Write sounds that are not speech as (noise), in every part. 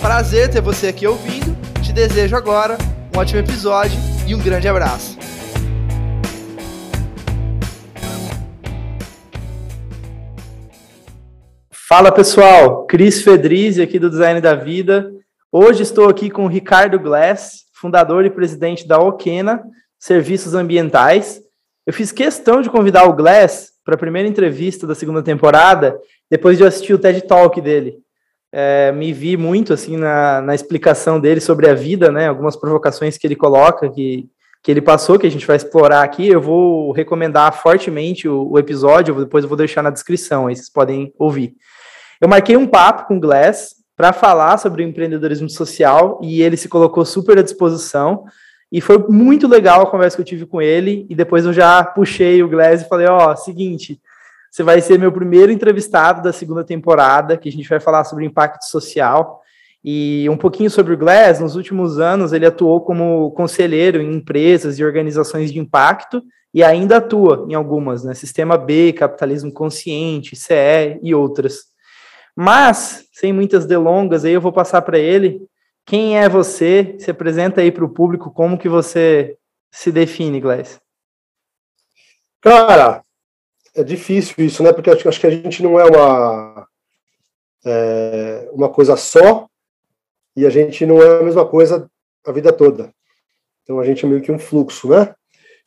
Prazer ter você aqui ouvindo. Te desejo agora um ótimo episódio e um grande abraço. Fala pessoal, Cris Fedrizzi aqui do Design da Vida. Hoje estou aqui com o Ricardo Glass, fundador e presidente da Okena Serviços Ambientais. Eu fiz questão de convidar o Glass para a primeira entrevista da segunda temporada, depois de assistir o TED Talk dele é, me vi muito assim na, na explicação dele sobre a vida, né? Algumas provocações que ele coloca, que, que ele passou, que a gente vai explorar aqui. Eu vou recomendar fortemente o, o episódio, depois eu vou deixar na descrição, aí vocês podem ouvir. Eu marquei um papo com o Glass para falar sobre o empreendedorismo social e ele se colocou super à disposição. E foi muito legal a conversa que eu tive com ele. E depois eu já puxei o Glass e falei: Ó, oh, seguinte, você vai ser meu primeiro entrevistado da segunda temporada, que a gente vai falar sobre impacto social. E um pouquinho sobre o Glass, nos últimos anos ele atuou como conselheiro em empresas e organizações de impacto e ainda atua em algumas, né? Sistema B, Capitalismo Consciente, CE e outras. Mas, sem muitas delongas, aí eu vou passar para ele. Quem é você? Se apresenta aí para o público, como que você se define, Glass? Cara, é difícil isso, né? Porque acho, acho que a gente não é uma, é, uma coisa só e a gente não é a mesma coisa a vida toda. Então a gente é meio que um fluxo, né?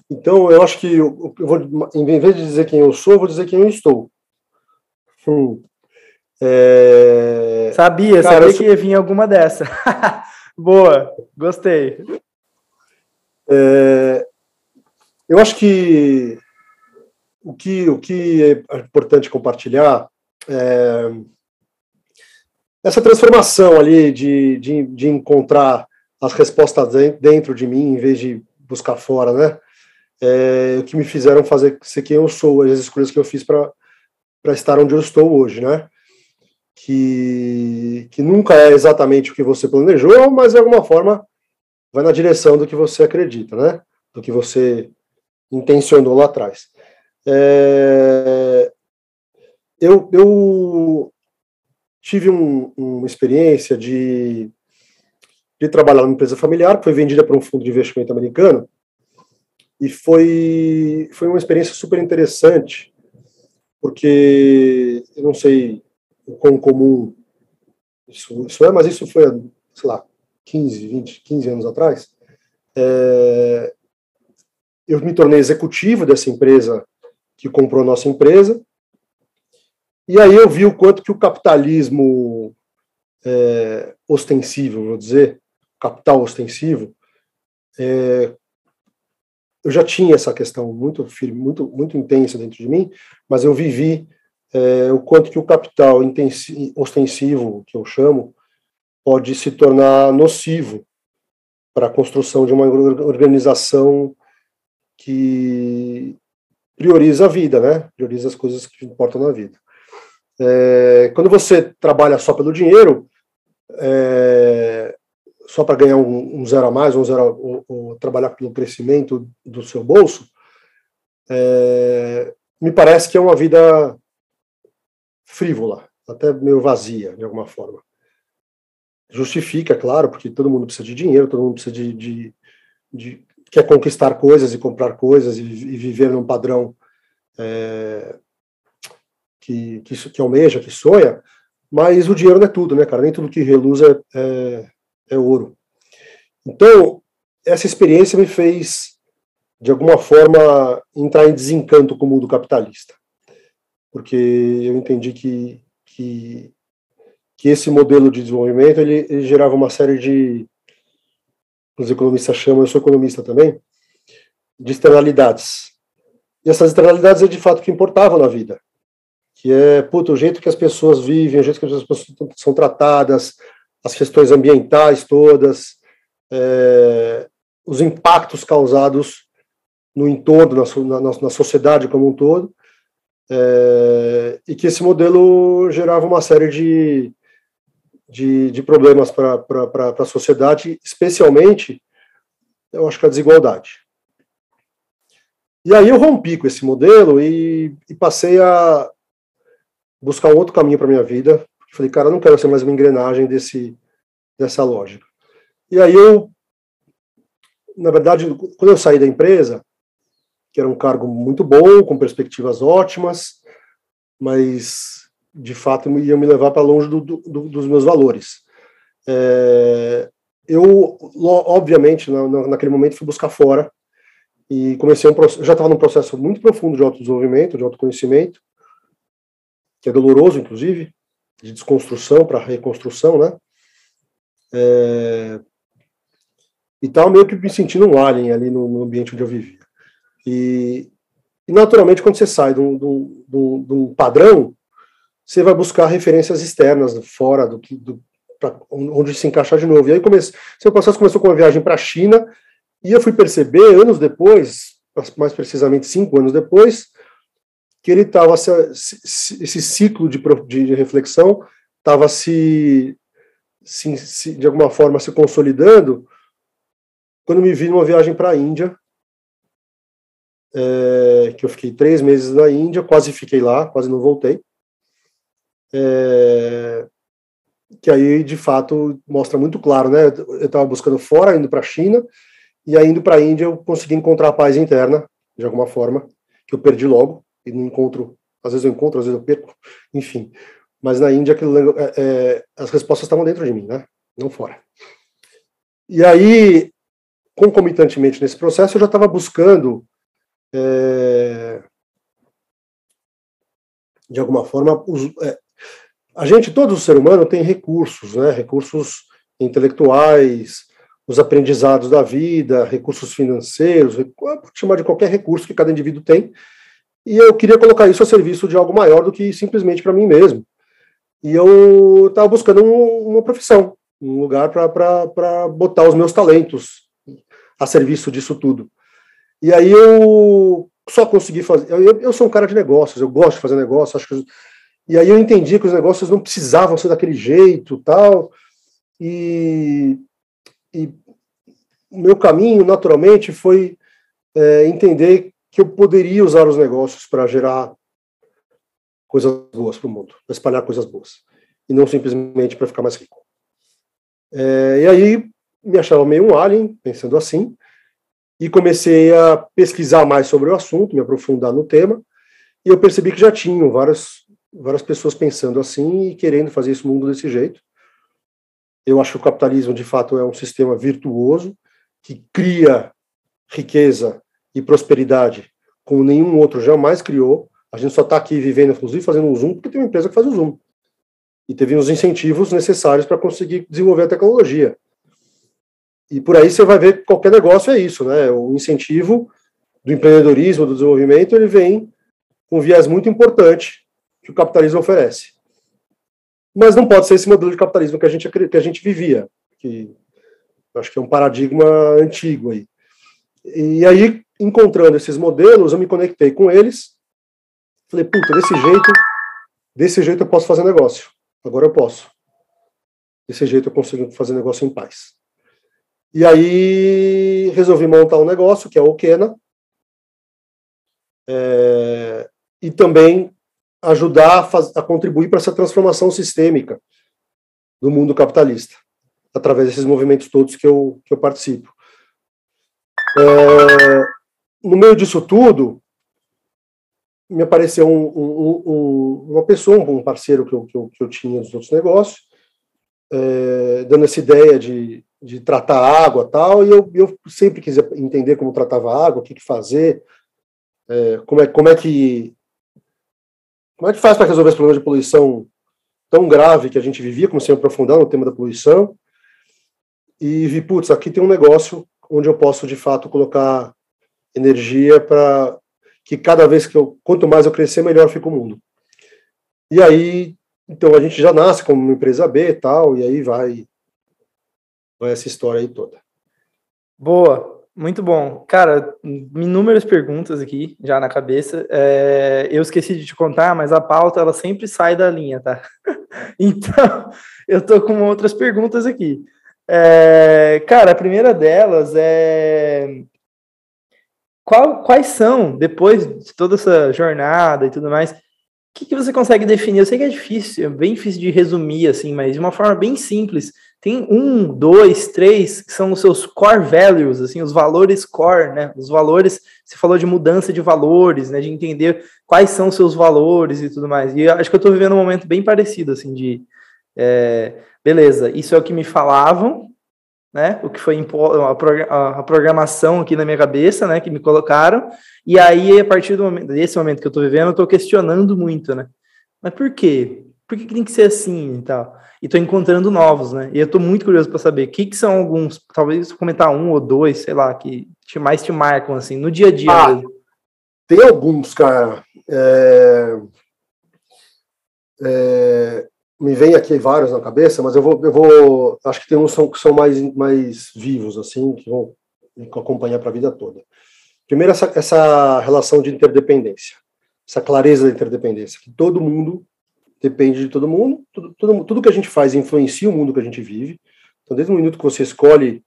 Então eu acho que eu, eu vou, em vez de dizer quem eu sou, eu vou dizer quem eu estou. Hum. É... Sabia, Cara, sabia sou... que ia vir alguma dessa. (laughs) Boa, gostei. É... Eu acho que o que, o que é importante compartilhar é essa transformação ali de, de, de encontrar as respostas dentro de mim em vez de buscar fora, né? É, que me fizeram fazer ser quem eu sou, as escolhas que eu fiz para estar onde eu estou hoje, né? Que, que nunca é exatamente o que você planejou, mas de alguma forma vai na direção do que você acredita, né? Do que você intencionou lá atrás. É, eu, eu tive um, uma experiência de, de trabalhar numa empresa familiar, que foi vendida para um fundo de investimento americano, e foi, foi uma experiência super interessante, porque eu não sei o quão comum isso, isso é, mas isso foi, sei lá, 15, 20, 15 anos atrás. É, eu me tornei executivo dessa empresa que comprou nossa empresa. E aí eu vi o quanto que o capitalismo é, ostensivo, vou dizer, capital ostensivo, é, eu já tinha essa questão muito firme, muito, muito intensa dentro de mim, mas eu vivi é, o quanto que o capital ostensivo, que eu chamo, pode se tornar nocivo para a construção de uma organização que prioriza a vida, né? Prioriza as coisas que importam na vida. É, quando você trabalha só pelo dinheiro, é, só para ganhar um, um, zero a mais, um zero, ou, ou, trabalhar pelo crescimento do seu bolso, é, me parece que é uma vida frívola, até meio vazia, de alguma forma. Justifica, claro, porque todo mundo precisa de dinheiro, todo mundo precisa de, de, de quer conquistar coisas e comprar coisas e, e viver num padrão é, que, que, que, almeja, que sonha, mas o dinheiro não é tudo, né, cara? Nem tudo que reluz é, é, é ouro. Então, essa experiência me fez, de alguma forma, entrar em desencanto com o mundo capitalista. Porque eu entendi que, que, que esse modelo de desenvolvimento ele, ele gerava uma série de os economistas chamam, eu sou economista também, de externalidades. E essas externalidades é de fato que importavam na vida. Que é, puto, o jeito que as pessoas vivem, o jeito que as pessoas são tratadas, as questões ambientais todas, é, os impactos causados no entorno, na, na, na sociedade como um todo, é, e que esse modelo gerava uma série de, de, de problemas para a sociedade, especialmente, eu acho que a desigualdade. E aí eu rompi com esse modelo e, e passei a buscar um outro caminho para minha vida. Falei, cara, não quero ser mais uma engrenagem desse, dessa lógica. E aí eu, na verdade, quando eu saí da empresa, que era um cargo muito bom, com perspectivas ótimas, mas de fato ia me levar para longe do, do, dos meus valores. É, eu, obviamente, na, naquele momento fui buscar fora e comecei um já estava num processo muito profundo de autodesenvolvimento, de autoconhecimento, que é doloroso, inclusive, de desconstrução para reconstrução, né? É, e estava meio que me sentindo um alien ali no, no ambiente onde eu vivia. E, e, naturalmente, quando você sai de um, de, um, de um, padrão, você vai buscar referências externas, fora do que, do, pra, onde se encaixar de novo. E aí comece, seu processo começou com uma viagem para a China, e eu fui perceber, anos depois, mais precisamente cinco anos depois, que ele estava, esse ciclo de, de reflexão estava se, se, se, de alguma forma, se consolidando, quando me vi numa viagem para a Índia, é, que eu fiquei três meses na Índia, quase fiquei lá, quase não voltei. É, que aí, de fato, mostra muito claro, né? Eu estava buscando fora, indo para a China, e aí indo para a Índia eu consegui encontrar a paz interna, de alguma forma, que eu perdi logo, e não encontro, às vezes eu encontro, às vezes eu perco, enfim. Mas na Índia aquilo, é, é, as respostas estavam dentro de mim, né? Não fora. E aí, concomitantemente nesse processo, eu já estava buscando é, de alguma forma, os, é, a gente, todo ser humano tem recursos, né? Recursos intelectuais, os aprendizados da vida, recursos financeiros, pode chamar de qualquer recurso que cada indivíduo tem, e eu queria colocar isso a serviço de algo maior do que simplesmente para mim mesmo. E eu estava buscando um, uma profissão, um lugar para botar os meus talentos a serviço disso tudo. E aí eu só consegui fazer. Eu, eu sou um cara de negócios, eu gosto de fazer negócios, acho que. E aí eu entendi que os negócios não precisavam ser daquele jeito, tal. E, e o meu caminho, naturalmente, foi é, entender que eu poderia usar os negócios para gerar coisas boas para o mundo, para espalhar coisas boas, e não simplesmente para ficar mais rico. É, e aí me achava meio um alien, pensando assim, e comecei a pesquisar mais sobre o assunto, me aprofundar no tema, e eu percebi que já tinham várias, várias pessoas pensando assim e querendo fazer esse mundo desse jeito. Eu acho que o capitalismo, de fato, é um sistema virtuoso que cria riqueza e prosperidade como nenhum outro jamais criou. A gente só está aqui vivendo, inclusive, fazendo um Zoom, porque tem uma empresa que faz o Zoom. E teve os incentivos necessários para conseguir desenvolver a tecnologia. E por aí você vai ver que qualquer negócio é isso, né? O incentivo do empreendedorismo, do desenvolvimento, ele vem com um viés muito importante que o capitalismo oferece. Mas não pode ser esse modelo de capitalismo que a gente, que a gente vivia, que acho que é um paradigma antigo aí. E aí, encontrando esses modelos, eu me conectei com eles, falei, puta, desse jeito, desse jeito eu posso fazer negócio. Agora eu posso. Desse jeito eu consigo fazer negócio em paz. E aí resolvi montar um negócio, que é o Okena, é, e também ajudar a, faz, a contribuir para essa transformação sistêmica do mundo capitalista, através desses movimentos todos que eu, que eu participo. É, no meio disso tudo, me apareceu um, um, um, uma pessoa, um parceiro que eu, que eu, que eu tinha dos outros negócios, é, dando essa ideia de, de tratar água tal, e eu, eu sempre quis entender como tratava água, o que, que fazer, é, como, é, como é que como é que faz para resolver esse problema de poluição tão grave que a gente vivia, comecei a aprofundar no tema da poluição, e vi, putz, aqui tem um negócio onde eu posso, de fato, colocar energia para que cada vez que eu, quanto mais eu crescer, melhor fica o mundo. E aí, então, a gente já nasce como uma empresa B e tal, e aí vai vai essa história aí toda. Boa, muito bom. Cara, inúmeras perguntas aqui já na cabeça. É, eu esqueci de te contar, mas a pauta ela sempre sai da linha, tá? (laughs) então, eu tô com outras perguntas aqui. É, cara, a primeira delas é qual, quais são, depois de toda essa jornada e tudo mais, o que, que, você consegue definir? Eu sei que é difícil, é bem difícil de resumir, assim, mas de uma forma bem simples. Tem um, dois, três, que são os seus core values, assim, os valores core, né? Os valores, você falou de mudança de valores, né? De entender quais são os seus valores e tudo mais. E acho que eu estou vivendo um momento bem parecido, assim, de... É, beleza, isso é o que me falavam, né? O que foi a programação aqui na minha cabeça, né? Que me colocaram. E aí, a partir do momento, desse momento que eu estou vivendo, eu estou questionando muito, né? Mas por quê? Por que, que tem que ser assim e tal? E estou encontrando novos, né? E eu estou muito curioso para saber o que, que são alguns, talvez comentar um ou dois, sei lá, que te, mais te marcam, assim, no dia a dia. Ah, tem alguns, cara. É... É me vem aqui vários na cabeça, mas eu vou, eu vou acho que tem uns que são mais, mais vivos, assim, que vão me acompanhar para a vida toda. Primeiro, essa, essa relação de interdependência, essa clareza da interdependência, que todo mundo depende de todo mundo, tudo, tudo, tudo que a gente faz influencia o mundo que a gente vive. Então, desde o minuto que você escolhe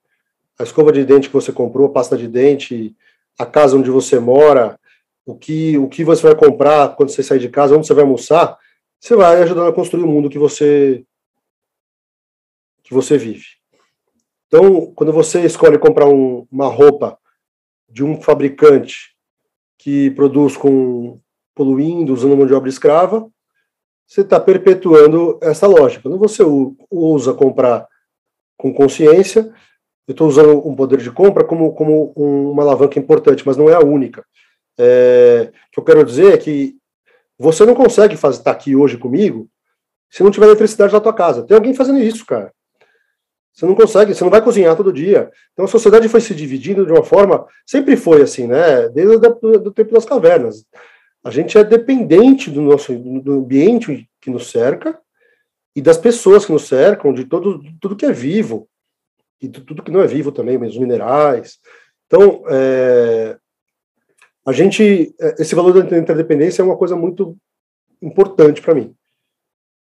a escova de dente que você comprou, a pasta de dente, a casa onde você mora, o que, o que você vai comprar quando você sair de casa, onde você vai almoçar, você vai ajudando a construir o mundo que você que você vive. Então, quando você escolhe comprar um, uma roupa de um fabricante que produz com poluindo, usando mão de obra escrava, você está perpetuando essa lógica. Quando você usa comprar com consciência, eu estou usando um poder de compra como, como uma alavanca importante, mas não é a única. É, o que eu quero dizer é que você não consegue estar tá aqui hoje comigo se não tiver eletricidade na tua casa. Tem alguém fazendo isso, cara. Você não consegue, você não vai cozinhar todo dia. Então a sociedade foi se dividindo de uma forma, sempre foi assim, né? Desde o tempo das cavernas. A gente é dependente do nosso do ambiente que nos cerca e das pessoas que nos cercam, de todo tudo que é vivo e tudo que não é vivo também, mas os minerais. Então, é, a gente, é, esse valor da interdependência é uma coisa muito importante para mim.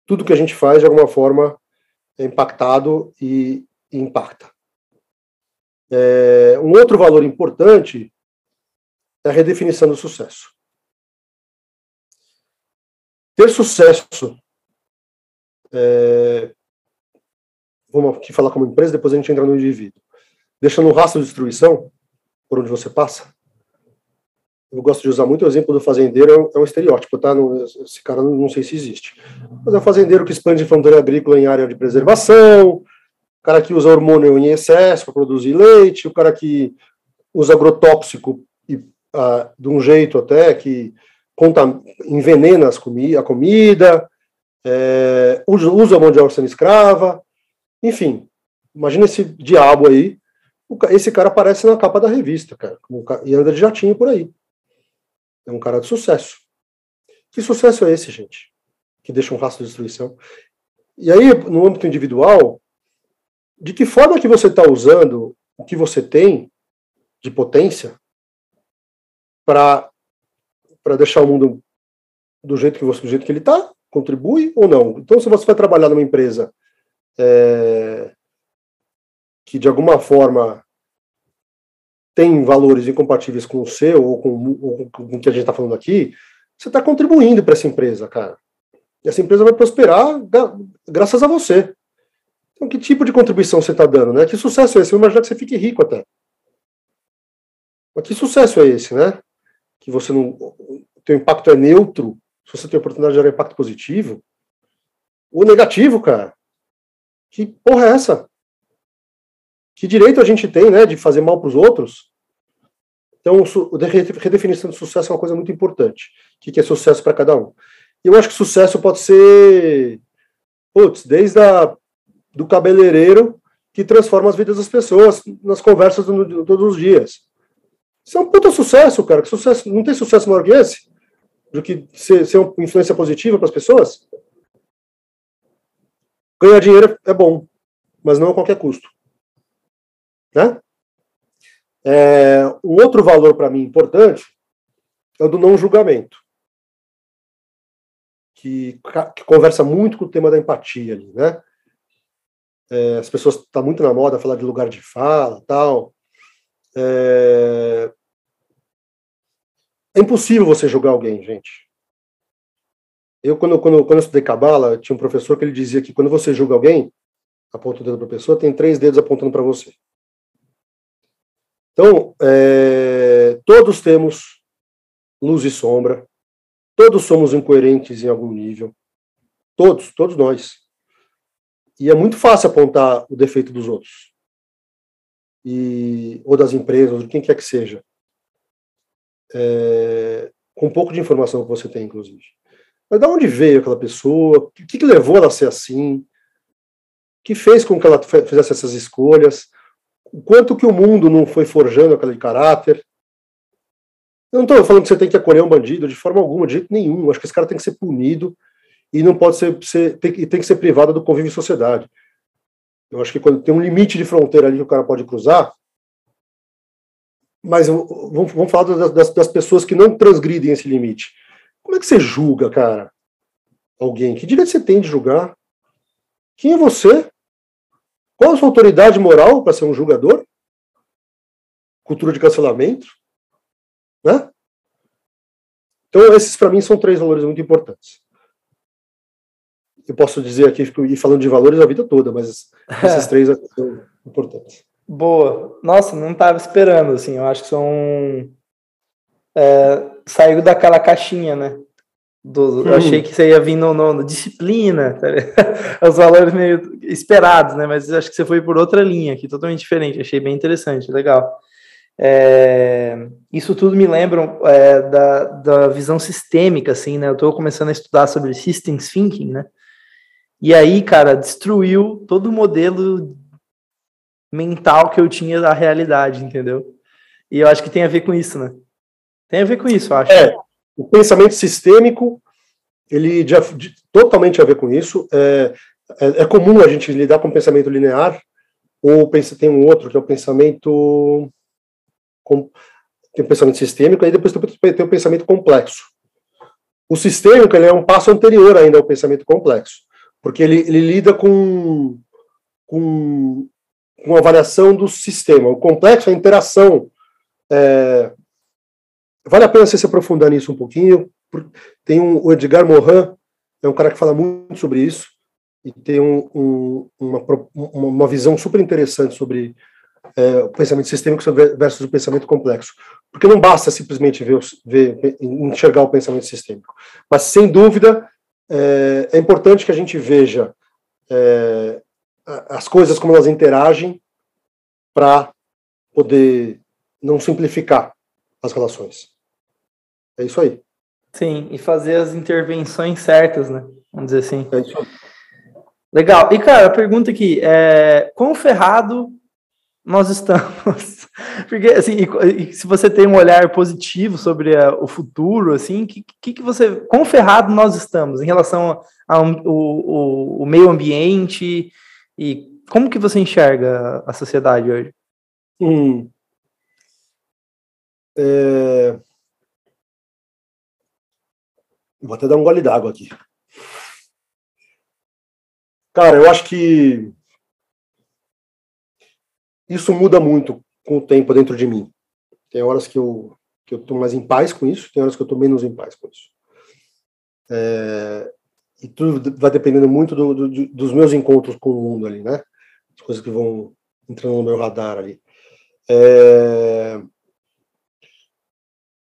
Tudo que a gente faz, de alguma forma, é impactado e, e impacta. É, um outro valor importante é a redefinição do sucesso. Ter sucesso, é, vamos aqui falar como empresa, depois a gente entra no indivíduo, deixando um rastro de destruição por onde você passa, eu gosto de usar muito o exemplo do fazendeiro, é um, estereótipo, tá? Esse cara não, não, sei se existe. Mas é o fazendeiro que expande fronteira agrícola em área de preservação, o cara que usa hormônio em excesso para produzir leite, o cara que usa agrotóxico e, ah, de um jeito até que envenena comi a comida, é, usa a mão de obra sendo escrava, enfim, imagina esse diabo aí, esse cara aparece na capa da revista, cara, e anda de jatinho por aí. É um cara de sucesso. Que sucesso é esse, gente? Que deixa um rastro de destruição. E aí, no âmbito individual, de que forma que você está usando o que você tem de potência para para deixar o mundo do jeito que você, do jeito que ele está, contribui ou não? Então, se você vai trabalhar numa empresa é, que de alguma forma tem valores incompatíveis com o seu ou com, ou com o que a gente está falando aqui, você está contribuindo para essa empresa, cara. E essa empresa vai prosperar graças a você. Então, que tipo de contribuição você está dando, né? Que sucesso é esse? Eu imagino que você fique rico até. Mas que sucesso é esse, né? Que você não. O teu impacto é neutro, se você tem a oportunidade de gerar impacto positivo. Ou negativo, cara. Que porra é essa? Que direito a gente tem, né, de fazer mal para os outros? Então, a redefinição de sucesso é uma coisa muito importante. O que é sucesso para cada um? Eu acho que sucesso pode ser, putz, desde a, do cabeleireiro que transforma as vidas das pessoas nas conversas do, todos os dias. Isso é um puta sucesso, cara. Sucesso, não tem sucesso maior que esse? Do que ser, ser uma influência positiva para as pessoas? Ganhar dinheiro é bom, mas não a qualquer custo. Né? É, um outro valor para mim importante é o do não julgamento, que, que, conversa muito com o tema da empatia ali, né? É, as pessoas estão tá muito na moda falar de lugar de fala, tal. É, é impossível você julgar alguém, gente. Eu, quando, quando, quando eu estudei Cabala, tinha um professor que ele dizia que quando você julga alguém, aponta o dedo para a pessoa, tem três dedos apontando para você. Então, é, todos temos luz e sombra, todos somos incoerentes em algum nível, todos, todos nós. E é muito fácil apontar o defeito dos outros, e, ou das empresas, ou de quem quer que seja, é, com um pouco de informação que você tem, inclusive. Mas de onde veio aquela pessoa? O que, que levou ela a ser assim? O que fez com que ela fizesse essas escolhas? O quanto que o mundo não foi forjando aquele caráter? Eu não estou falando que você tem que acolher um bandido de forma alguma, de jeito nenhum. Acho que esse cara tem que ser punido e não pode ser, ser tem, tem que ser privado do convívio em sociedade. Eu acho que quando tem um limite de fronteira ali que o cara pode cruzar, mas vamos, vamos falar das, das, pessoas que não transgridem esse limite. Como é que você julga, cara? Alguém? Que direito você tem de julgar? Quem é você? Qual a sua autoridade moral para ser um julgador? Cultura de cancelamento? Né? Então, esses para mim são três valores muito importantes. Eu posso dizer aqui, ir falando de valores a vida toda, mas (laughs) esses três são importantes. Boa. Nossa, não estava esperando, assim. Eu acho que são. É, saiu daquela caixinha, né? Do, Eu achei que você ia vir no, no, no disciplina, tá (laughs) os valores meio esperados, né? Mas acho que você foi por outra linha aqui, totalmente diferente. Achei bem interessante, legal. É, isso tudo me lembra é, da, da visão sistêmica, assim, né? Eu estou começando a estudar sobre systems thinking, né? E aí, cara, destruiu todo o modelo mental que eu tinha da realidade, entendeu? E eu acho que tem a ver com isso, né? Tem a ver com isso, eu acho. É, o pensamento sistêmico, ele de, de, totalmente a ver com isso. É, é, é, comum a gente lidar com pensamento linear, ou pensa, tem um outro que é o pensamento. Com, tem o pensamento sistêmico, aí depois tem o pensamento complexo. O sistêmico ele é um passo anterior ainda ao pensamento complexo, porque ele, ele lida com, com com a variação do sistema. O complexo, a interação. É, vale a pena você se aprofundar nisso um pouquinho. Tem um, o Edgar Morin, é um cara que fala muito sobre isso, e tem um, um, uma, uma visão super interessante sobre é, o pensamento sistêmico versus o pensamento complexo. Porque não basta simplesmente ver, ver enxergar o pensamento sistêmico. Mas, sem dúvida, é, é importante que a gente veja é, as coisas como elas interagem para poder não simplificar as relações. É isso aí. Sim, e fazer as intervenções certas, né? Vamos dizer assim. É isso aí. Legal. E, cara, a pergunta aqui é: quão ferrado nós estamos? (laughs) Porque, assim, e, e se você tem um olhar positivo sobre a, o futuro, assim, que, que, que você. Quão ferrado nós estamos em relação ao o, o meio ambiente e como que você enxerga a sociedade hoje? Hum. É... Vou até dar um gole d'água aqui. Cara, eu acho que isso muda muito com o tempo dentro de mim. Tem horas que eu que eu tô mais em paz com isso, tem horas que eu tô menos em paz com isso. É, e tudo vai dependendo muito do, do, dos meus encontros com o mundo ali, né? As coisas que vão entrando no meu radar ali. É...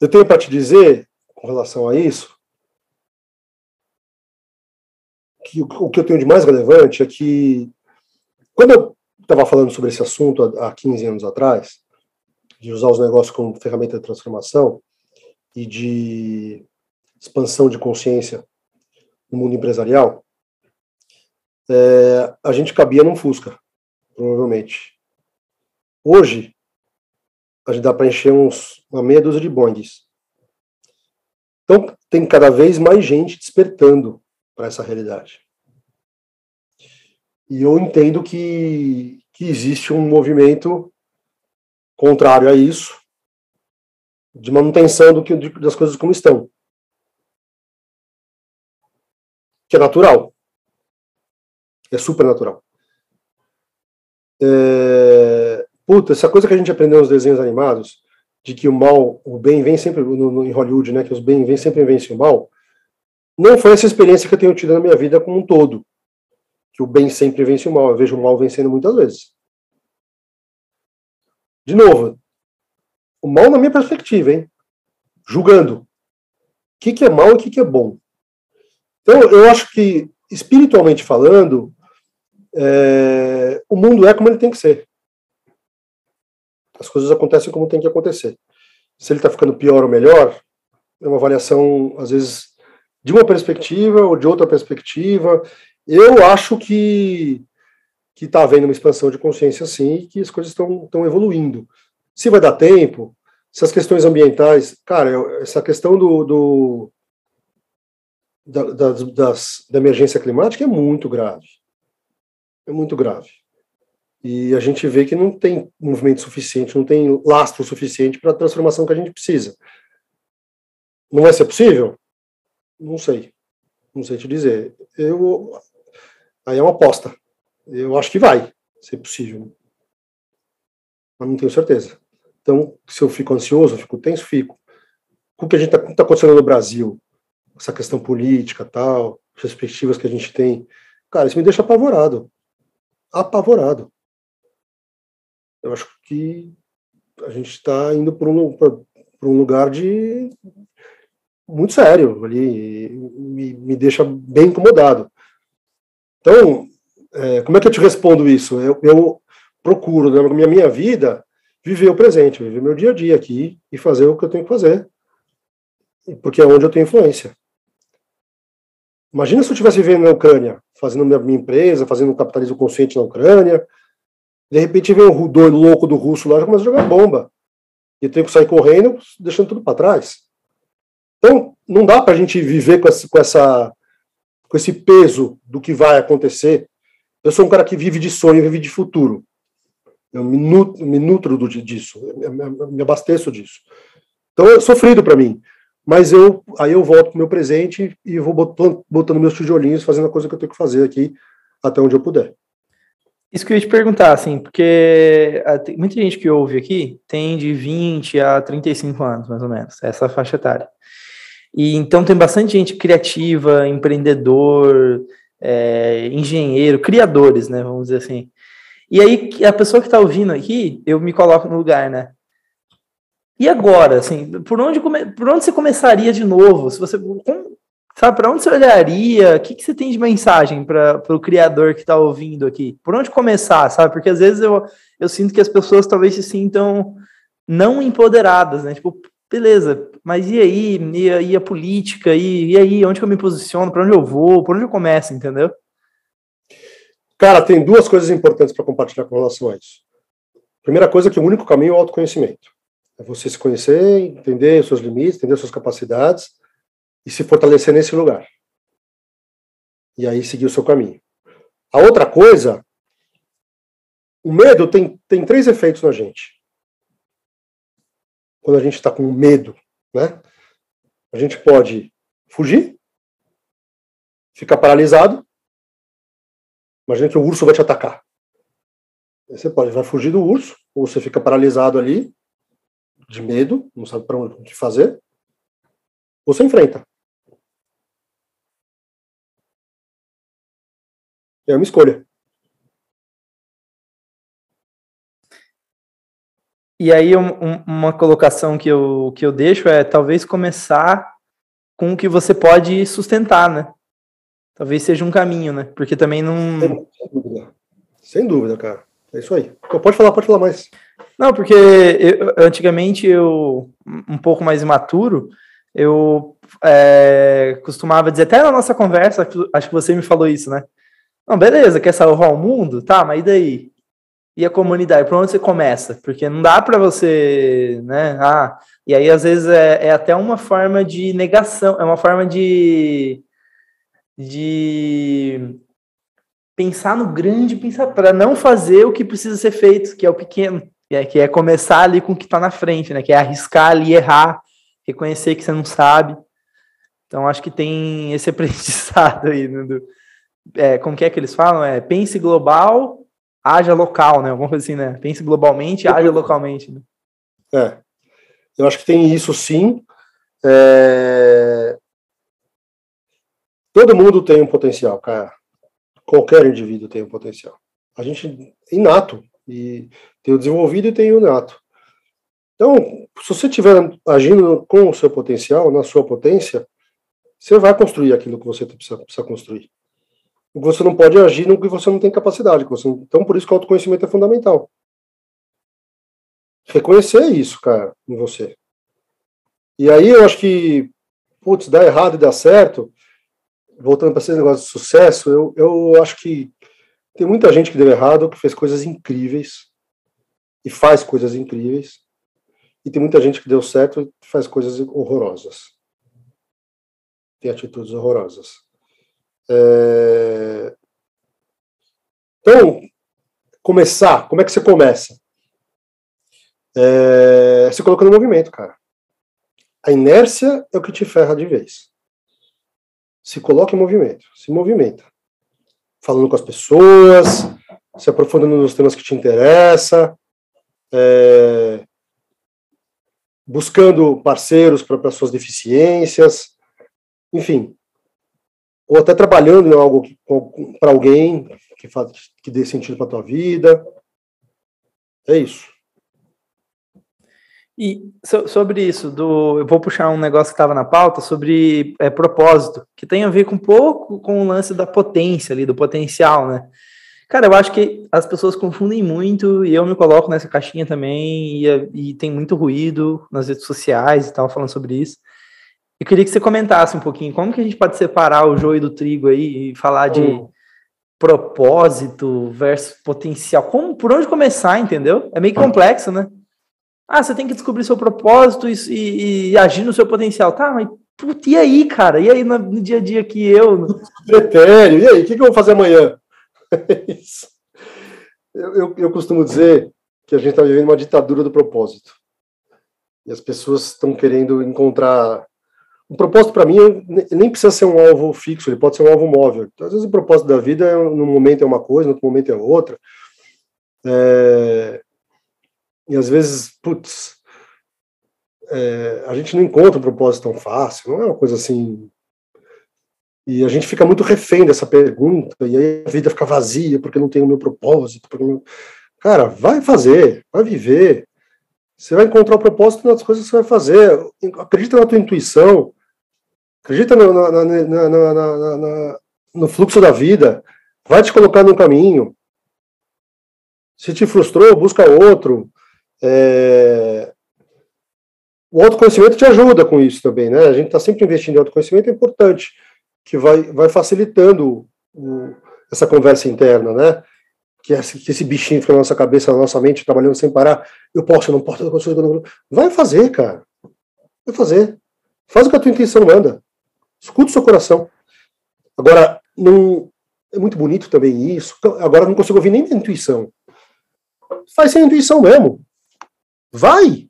Eu tenho para te dizer, com relação a isso, que o que eu tenho de mais relevante é que, quando eu estava falando sobre esse assunto há 15 anos atrás, de usar os negócios como ferramenta de transformação e de expansão de consciência no mundo empresarial, é, a gente cabia num Fusca, provavelmente. Hoje, a gente dá para encher uns, uma meia dúzia de bondes. Então, tem cada vez mais gente despertando para essa realidade. E eu entendo que, que existe um movimento contrário a isso, de manutenção do que, das coisas como estão. Que é natural. É super natural. É... Puta, essa coisa que a gente aprendeu nos desenhos animados, de que o mal, o bem vem sempre, no, no, em Hollywood, né, que os bem vem sempre vencem o mal, não foi essa experiência que eu tenho tido na minha vida como um todo. Que o bem sempre vence o mal. Eu vejo o mal vencendo muitas vezes. De novo, o mal na minha perspectiva, hein? Julgando. O que, que é mal e o que, que é bom. Então, eu acho que, espiritualmente falando, é, o mundo é como ele tem que ser. As coisas acontecem como tem que acontecer. Se ele está ficando pior ou melhor, é uma avaliação, às vezes, de uma perspectiva ou de outra perspectiva. Eu acho que que está havendo uma expansão de consciência sim e que as coisas estão evoluindo. Se vai dar tempo, se as questões ambientais, cara, essa questão do, do da, das, da emergência climática é muito grave. É muito grave. E a gente vê que não tem movimento suficiente, não tem lastro suficiente para a transformação que a gente precisa. Não vai ser possível? Não sei. Não sei te dizer. Eu, aí é uma aposta. Eu acho que vai ser possível. Mas não tenho certeza. Então, se eu fico ansioso, fico tenso, fico. O que a gente está tá acontecendo no Brasil, essa questão política, tal, perspectivas que a gente tem, cara, isso me deixa apavorado. Apavorado. Eu acho que a gente está indo para um, um lugar de muito sério ali, me, me deixa bem incomodado. Então, é, como é que eu te respondo isso? Eu, eu procuro, na minha, minha vida, viver o presente, viver meu dia a dia aqui e fazer o que eu tenho que fazer, porque é onde eu tenho influência. Imagina se eu estivesse vivendo na Ucrânia, fazendo minha, minha empresa, fazendo um capitalismo consciente na Ucrânia, de repente vem um doido louco do russo lá e começa a jogar bomba. E eu tenho que sair correndo, deixando tudo para trás. Então, não dá para a gente viver com essa, com essa, com esse peso do que vai acontecer eu sou um cara que vive de sonho, vive de futuro. Eu me nutro, me nutro disso, me abasteço disso. Então é sofrido para mim. Mas eu aí eu volto pro meu presente e vou botando, meus tijolinhos, fazendo a coisa que eu tenho que fazer aqui até onde eu puder. Isso que eu ia te perguntar, assim, porque ah, muita gente que ouve aqui tem de 20 a 35 anos, mais ou menos, essa faixa etária. E então tem bastante gente criativa, empreendedor, é, engenheiro, criadores, né? Vamos dizer assim. E aí, a pessoa que está ouvindo aqui, eu me coloco no lugar, né? E agora, assim, por onde, come, por onde você começaria de novo? Se você, como, sabe, para onde você olharia? O que, que você tem de mensagem para o criador que está ouvindo aqui? Por onde começar, sabe? Porque às vezes eu, eu sinto que as pessoas talvez se sintam não empoderadas, né? Tipo, beleza, mas e aí? E e a política? E, e aí? Onde eu me posiciono? Para onde eu vou? Por onde eu começo? Entendeu? Cara, tem duas coisas importantes para compartilhar com relação a isso. Primeira coisa é que o único caminho é o autoconhecimento. É você se conhecer, entender os seus limites, entender as suas capacidades e se fortalecer nesse lugar. E aí seguir o seu caminho. A outra coisa, o medo tem, tem três efeitos na gente quando a gente está com medo, né? A gente pode fugir, ficar paralisado. Imagina que o urso vai te atacar. você pode vai fugir do urso, ou você fica paralisado ali, de medo, não sabe para onde fazer, ou você enfrenta. É uma escolha. E aí, um, uma colocação que eu, que eu deixo é talvez começar com o que você pode sustentar, né? Talvez seja um caminho, né? Porque também não. Sem, dúvida. Sem dúvida, cara. É isso aí. Pode falar, pode falar mais. Não, porque eu, antigamente eu, um pouco mais imaturo, eu é, costumava dizer, até na nossa conversa, acho que você me falou isso, né? Não, beleza, quer salvar o mundo? Tá, mas e daí? e a comunidade? Por onde você começa? Porque não dá para você, né? Ah, e aí às vezes é, é, até uma forma de negação, é uma forma de de pensar no grande, pensar para não fazer o que precisa ser feito, que é o pequeno. É, que é começar ali com o que está na frente, né? Que é arriscar ali, errar, reconhecer que você não sabe. Então, acho que tem esse (laughs) aprendizado aí. Né, do, é, como que é que eles falam? É, pense global, haja local, né? Alguma coisa assim, né? Pense globalmente, haja localmente. Né? É. Eu acho que tem isso sim. É... Todo mundo tem um potencial, cara. Qualquer indivíduo tem um potencial. A gente, inato, e tem o desenvolvido e tem o inato. Então, se você estiver agindo com o seu potencial, na sua potência, você vai construir aquilo que você precisa, precisa construir. Você não pode agir no que você não tem capacidade. Você, então, por isso que o autoconhecimento é fundamental. Reconhecer isso, cara, em você. E aí eu acho que, putz, dá errado e dá certo, voltando para esse negócio de sucesso, eu, eu acho que tem muita gente que deu errado, que fez coisas incríveis, e faz coisas incríveis, e tem muita gente que deu certo e faz coisas horrorosas. Tem atitudes horrorosas. É... Então, começar, como é que você começa? É... Se coloca no movimento, cara. A inércia é o que te ferra de vez. Se coloca em movimento, se movimenta. Falando com as pessoas, se aprofundando nos temas que te interessam, é, buscando parceiros para suas deficiências, enfim. Ou até trabalhando em algo para alguém que, que dê sentido para a tua vida. É isso. E so, sobre isso, do, eu vou puxar um negócio que estava na pauta sobre é, propósito, que tem a ver com um pouco com o lance da potência ali, do potencial, né? Cara, eu acho que as pessoas confundem muito, e eu me coloco nessa caixinha também, e, e tem muito ruído nas redes sociais e tal, falando sobre isso. Eu queria que você comentasse um pouquinho como que a gente pode separar o joio do trigo aí e falar de hum. propósito versus potencial. Como, por onde começar, entendeu? É meio complexo, né? Ah, você tem que descobrir seu propósito e, e, e agir no seu potencial. Tá, mas putz, e aí, cara? E aí no, no dia a dia que eu. Pretéreo, e aí, o que, que, eu vou fazer amanhã? (laughs) eu, eu, eu costumo dizer que a gente está vivendo uma ditadura do propósito. E as pessoas estão querendo encontrar. O propósito, para mim, nem precisa ser um alvo fixo, ele pode ser um alvo móvel. Então, às vezes, o propósito da vida, é, no momento é uma coisa, no outro momento é outra. É... E às vezes, putz, é, a gente não encontra um propósito tão fácil, não é uma coisa assim. E a gente fica muito refém dessa pergunta, e aí a vida fica vazia porque não tem o meu propósito. Cara, vai fazer, vai viver. Você vai encontrar o propósito nas coisas que você vai fazer. Acredita na tua intuição, acredita no, na, na, na, no fluxo da vida, vai te colocar no caminho. Se te frustrou, busca outro. É... O autoconhecimento te ajuda com isso também, né? A gente está sempre investindo em autoconhecimento, é importante, que vai, vai facilitando o, essa conversa interna, né? Que esse, que esse bichinho fica na nossa cabeça, na nossa mente, trabalhando sem parar. Eu posso, eu não posso, eu posso, eu não... Vai fazer, cara. Vai fazer. Faz o que a tua intenção manda. Escuta o seu coração. Agora, não, é muito bonito também isso. Agora não consigo ouvir nem minha intuição. Faz sem intuição mesmo. Vai!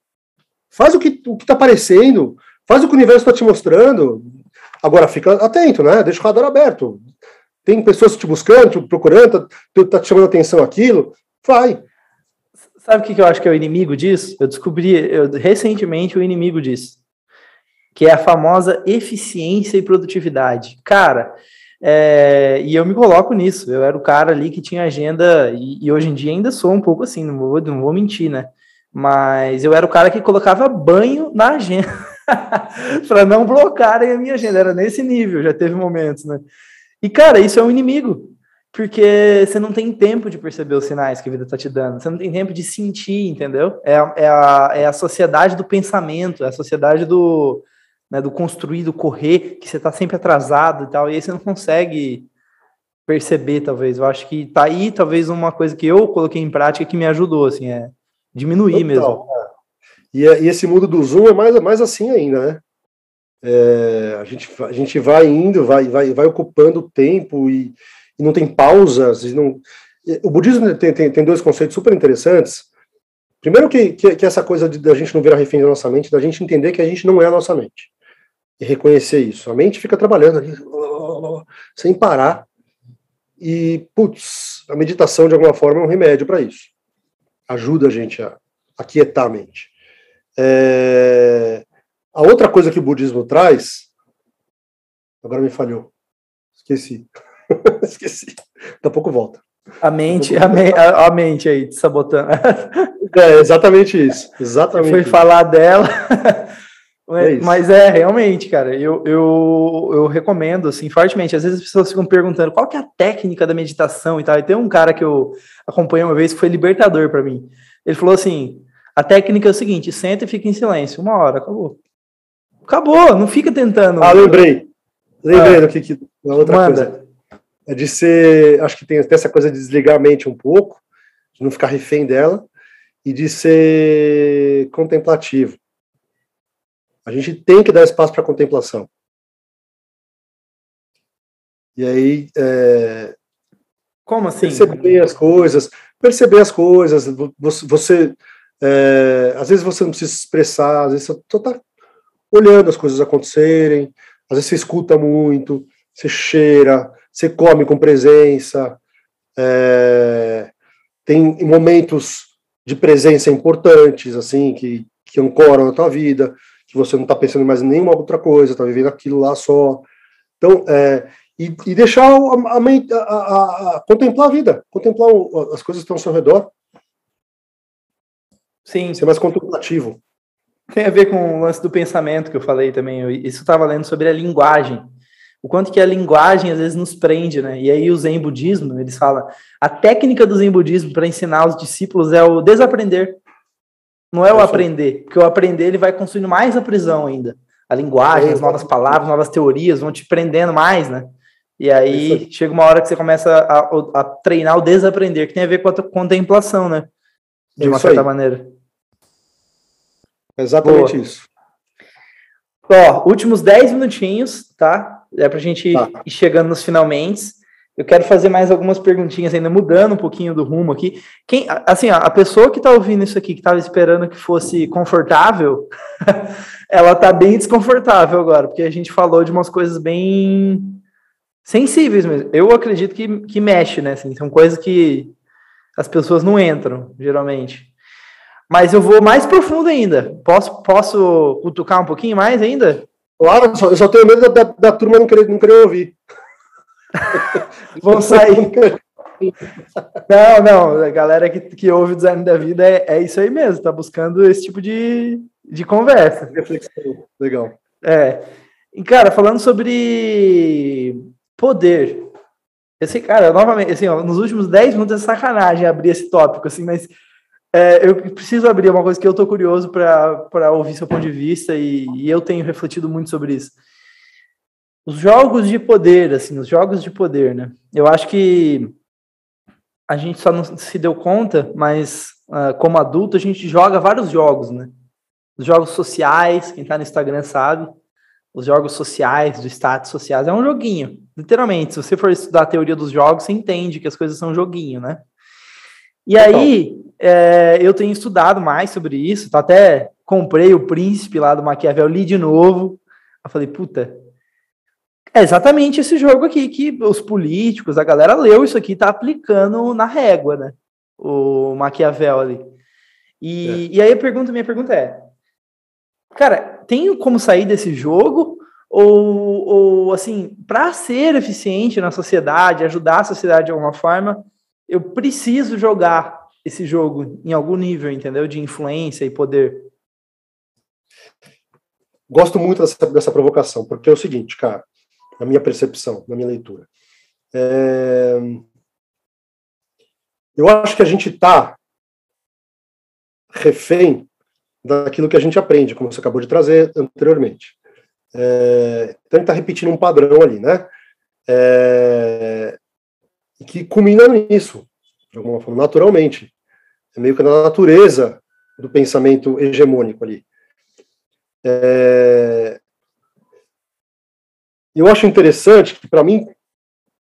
Faz o que o está aparecendo, faz o que o universo está te mostrando. Agora fica atento, né? Deixa o radar aberto. Tem pessoas te buscando, te procurando, tá, tá te chamando atenção aquilo. Vai. Sabe o que eu acho que é o inimigo disso? Eu descobri eu, recentemente o inimigo disso. Que é a famosa eficiência e produtividade. Cara, é, e eu me coloco nisso. Eu era o cara ali que tinha agenda, e, e hoje em dia ainda sou um pouco assim, não vou, não vou mentir, né? Mas eu era o cara que colocava banho na agenda (laughs) para não bloquearem a minha agenda. Era nesse nível, já teve momentos, né? E, cara, isso é um inimigo, porque você não tem tempo de perceber os sinais que a vida está te dando, você não tem tempo de sentir, entendeu? É é a, é a sociedade do pensamento, é a sociedade do, né, do construir, do correr, que você está sempre atrasado e tal, e aí você não consegue perceber, talvez. Eu acho que tá aí, talvez, uma coisa que eu coloquei em prática que me ajudou, assim, é Diminuir Total, mesmo. É. E, e, esse mundo do Zoom é mais, mais assim ainda, né? É, a, gente, a gente vai indo, vai, vai, vai ocupando tempo e, e não tem pausas. E não... O budismo tem, tem, tem dois conceitos super interessantes. Primeiro que, que, que essa coisa da gente não virar refém da nossa mente, da gente entender que a gente não é a nossa mente. E reconhecer isso. A mente fica trabalhando ali, sem parar. E, putz, a meditação, de alguma forma, é um remédio para isso. Ajuda a gente a, a quietar a mente. É... A outra coisa que o budismo traz. Agora me falhou. Esqueci. (laughs) Esqueci. Daqui a pouco volta. A mente, a, me, a, a, mente aí, te sabotando. É, exatamente isso. Exatamente. Foi falar dela. É mas é, realmente, cara, eu, eu, eu recomendo, assim, fortemente. Às vezes as pessoas ficam perguntando qual que é a técnica da meditação e tal. E tem um cara que eu acompanhei uma vez que foi libertador para mim. Ele falou assim: a técnica é o seguinte: senta e fica em silêncio. Uma hora, acabou. Acabou, não fica tentando. Ah, lembrei. Lembrei ah, do que, que outra manda. coisa. É de ser. Acho que tem até essa coisa de desligar a mente um pouco, de não ficar refém dela, e de ser contemplativo a gente tem que dar espaço para contemplação. E aí. É, Como assim? Perceber as coisas, perceber as coisas. Você. É, às vezes você não precisa se expressar, às vezes você só está olhando as coisas acontecerem, às vezes você escuta muito, você cheira, você come com presença. É, tem momentos de presença importantes, assim, que, que ancoram a tua vida que você não está pensando mais em nenhuma outra coisa, está vivendo aquilo lá só. Então, é, e, e, deixar a, a, a, a, contemplar a vida, contemplar o, as coisas que estão ao seu redor. Sim. Ser mais contemplativo. Tem a ver com o lance do pensamento que eu falei também. Eu, isso estava lendo sobre a linguagem. O quanto que a linguagem às vezes nos prende, né? E aí o Zen Budismo, eles falam, a técnica do Zen Budismo para ensinar os discípulos é o desaprender. Não é o aprender, porque o aprender ele vai construindo mais a prisão ainda. A linguagem, as novas palavras, novas teorias vão te prendendo mais, né? E aí chega uma hora que você começa a, a, treinar o desaprender, que tem a ver com a contemplação, né? De uma certa aí. maneira. Exatamente Boa. isso. Ó, últimos 10 minutinhos, tá? É pra gente tá. ir chegando nos finalmente. Eu quero fazer mais algumas perguntinhas ainda, mudando um pouquinho do rumo aqui. Quem, assim, a pessoa que está ouvindo isso aqui, que estava esperando que fosse confortável, (laughs) ela está bem desconfortável agora, porque a gente falou de umas coisas bem sensíveis mesmo. Eu acredito que, que mexe, né? Assim, são coisas que as pessoas não entram, geralmente. Mas eu vou mais profundo ainda. Posso, posso cutucar um pouquinho mais ainda? Claro, eu só tenho medo da, da, da turma não querer, não querer ouvir. (laughs) Vão sair. Não, não, a galera que, que ouve o design da vida é, é isso aí mesmo, tá buscando esse tipo de, de conversa. Reflexão, legal. É. E, cara, falando sobre poder. Eu sei, cara, novamente, assim, ó, nos últimos 10 minutos é sacanagem abrir esse tópico, assim, mas é, eu preciso abrir uma coisa que eu tô curioso para ouvir seu ponto de vista e, e eu tenho refletido muito sobre isso os jogos de poder, assim, os jogos de poder, né? Eu acho que a gente só não se deu conta, mas uh, como adulto a gente joga vários jogos, né? Os jogos sociais, quem tá no Instagram sabe, os jogos sociais, do status sociais, é um joguinho, literalmente. Se você for estudar a teoria dos jogos, você entende que as coisas são joguinho, né? E aí, é, eu tenho estudado mais sobre isso, tá? até comprei o Príncipe lá do Maquiavel, li de novo. Eu falei, puta, é exatamente esse jogo aqui que os políticos, a galera leu isso aqui, tá aplicando na régua, né? O Maquiavel ali. E, é. e aí a pergunta, minha pergunta é, cara, tem como sair desse jogo? Ou, ou assim, para ser eficiente na sociedade, ajudar a sociedade de alguma forma, eu preciso jogar esse jogo em algum nível, entendeu? De influência e poder. Gosto muito dessa, dessa provocação, porque é o seguinte, cara na minha percepção, na minha leitura. É... Eu acho que a gente está refém daquilo que a gente aprende, como você acabou de trazer anteriormente. É... Então, ele está repetindo um padrão ali, né? É... Que culmina nisso, de alguma forma, naturalmente. É meio que na natureza do pensamento hegemônico ali. É... Eu acho interessante que, para mim,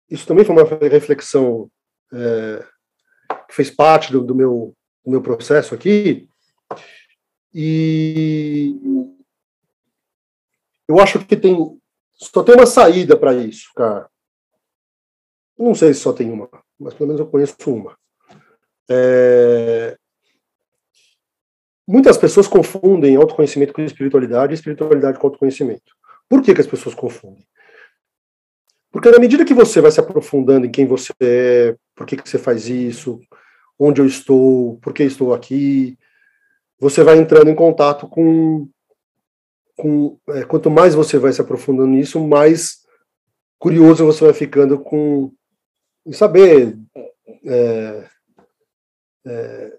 isso também foi uma reflexão é, que fez parte do, do, meu, do meu processo aqui, E eu acho que tem só tem uma saída para isso, cara. Não sei se só tem uma, mas pelo menos eu conheço uma. É... Muitas pessoas confundem autoconhecimento com espiritualidade e espiritualidade com autoconhecimento. Por que, que as pessoas confundem? Porque na medida que você vai se aprofundando em quem você é, por que, que você faz isso, onde eu estou, por que estou aqui, você vai entrando em contato com. com é, quanto mais você vai se aprofundando nisso, mais curioso você vai ficando com em saber é, é,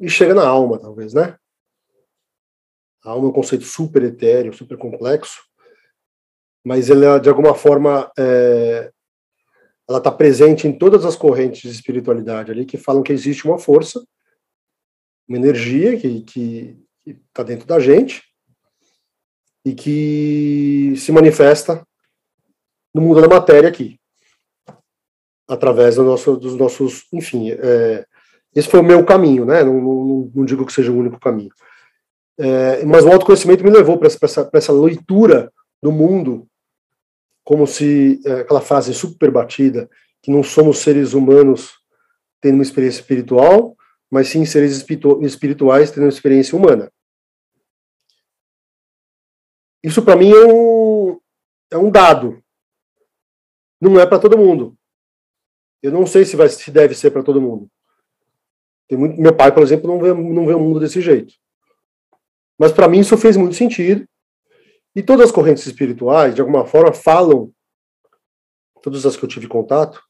e chega na alma, talvez, né? A alma é um conceito super etéreo, super complexo, mas ele, de alguma forma, é, ela está presente em todas as correntes de espiritualidade ali que falam que existe uma força, uma energia que está dentro da gente e que se manifesta no mundo da matéria aqui, através do nosso, dos nossos, enfim, é, esse foi o meu caminho, né? Não, não, não digo que seja o único caminho. É, mas o autoconhecimento me levou para essa, essa leitura do mundo, como se é, aquela frase super batida, que não somos seres humanos tendo uma experiência espiritual, mas sim seres espiritu espirituais tendo uma experiência humana. Isso para mim é um, é um dado. Não é para todo mundo. Eu não sei se, vai, se deve ser para todo mundo. Muito, meu pai, por exemplo, não vê, não vê o mundo desse jeito. Mas para mim isso fez muito sentido. E todas as correntes espirituais, de alguma forma, falam, todas as que eu tive contato,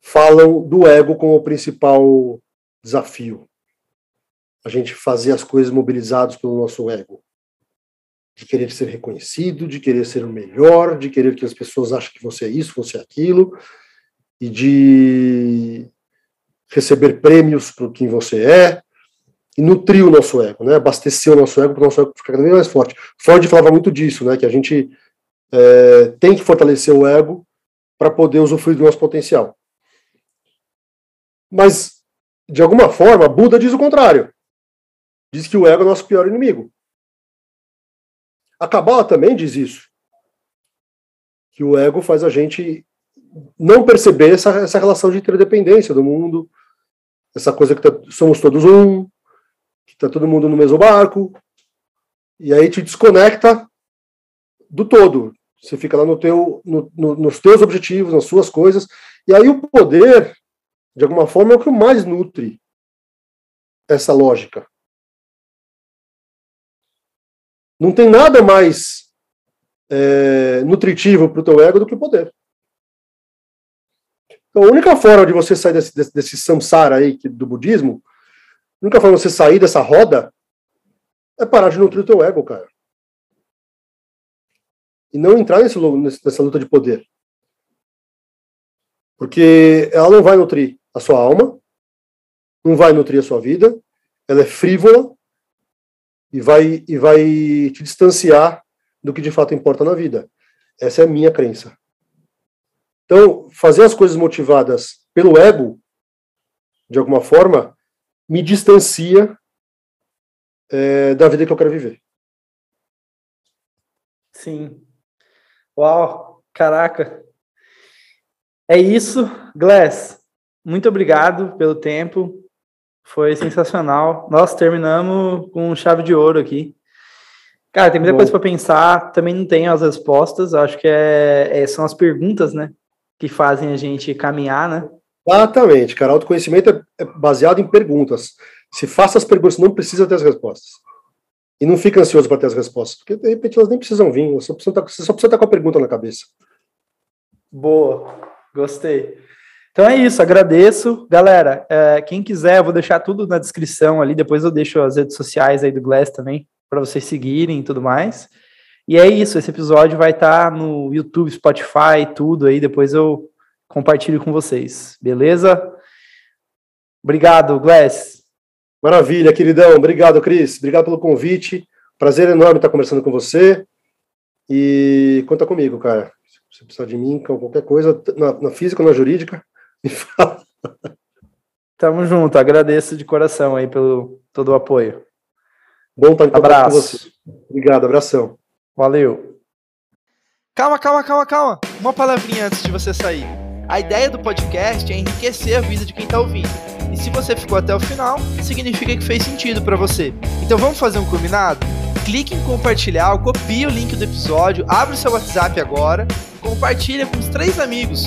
falam do ego como o principal desafio. A gente fazer as coisas mobilizados pelo nosso ego. De querer ser reconhecido, de querer ser o melhor, de querer que as pessoas achem que você é isso, você é aquilo, e de receber prêmios por quem você é, e nutrir o nosso ego, né? abastecer o nosso ego para o nosso ego ficar cada vez mais forte. Freud falava muito disso, né? que a gente é, tem que fortalecer o ego para poder usufruir do nosso potencial. Mas, de alguma forma, Buda diz o contrário. Diz que o ego é o nosso pior inimigo. A Kabbalah também diz isso. Que o ego faz a gente não perceber essa, essa relação de interdependência do mundo, essa coisa que tá, somos todos um, que está todo mundo no mesmo barco, e aí te desconecta do todo. Você fica lá no teu, no, no, nos teus objetivos, nas suas coisas, e aí o poder, de alguma forma, é o que mais nutre essa lógica. Não tem nada mais é, nutritivo para o teu ego do que o poder. Então, a única forma de você sair desse, desse, desse samsara aí do budismo, a única forma de você sair dessa roda é parar de nutrir o teu ego, cara. E não entrar nesse, nessa luta de poder. Porque ela não vai nutrir a sua alma, não vai nutrir a sua vida, ela é frívola e vai, e vai te distanciar do que de fato importa na vida. Essa é a minha crença. Então, fazer as coisas motivadas pelo ego, de alguma forma, me distancia é, da vida que eu quero viver. Sim. Uau, caraca. É isso, Glass. Muito obrigado pelo tempo. Foi sensacional. Nós terminamos com chave de ouro aqui. Cara, tem muita Bom. coisa para pensar. Também não tenho as respostas. Acho que é, é, são as perguntas, né? que fazem a gente caminhar, né? Exatamente, cara. Autoconhecimento é, é baseado em perguntas. Se faça as perguntas, não precisa ter as respostas. E não fica ansioso para ter as respostas, porque de repente elas nem precisam vir, você, precisa estar, você só precisa estar com a pergunta na cabeça. Boa, gostei. Então é isso, agradeço. Galera, é, quem quiser, eu vou deixar tudo na descrição ali, depois eu deixo as redes sociais aí do Glass também, para vocês seguirem e tudo mais. E é isso, esse episódio vai estar tá no YouTube, Spotify, tudo aí, depois eu compartilho com vocês, beleza? Obrigado, Glass. Maravilha, queridão. Obrigado, Cris. Obrigado pelo convite. Prazer enorme estar conversando com você. E conta comigo, cara. Se precisar de mim, qualquer coisa, na, na física ou na jurídica, (laughs) me fala. Tamo junto. Agradeço de coração aí pelo todo o apoio. Bom estar em Abraço. com você. Obrigado, abração. Valeu. Calma, calma, calma, calma. Uma palavrinha antes de você sair. A ideia do podcast é enriquecer a vida de quem está ouvindo. E se você ficou até o final, significa que fez sentido para você. Então vamos fazer um combinado? Clique em compartilhar, copie o link do episódio, abre o seu WhatsApp agora, compartilha com os três amigos,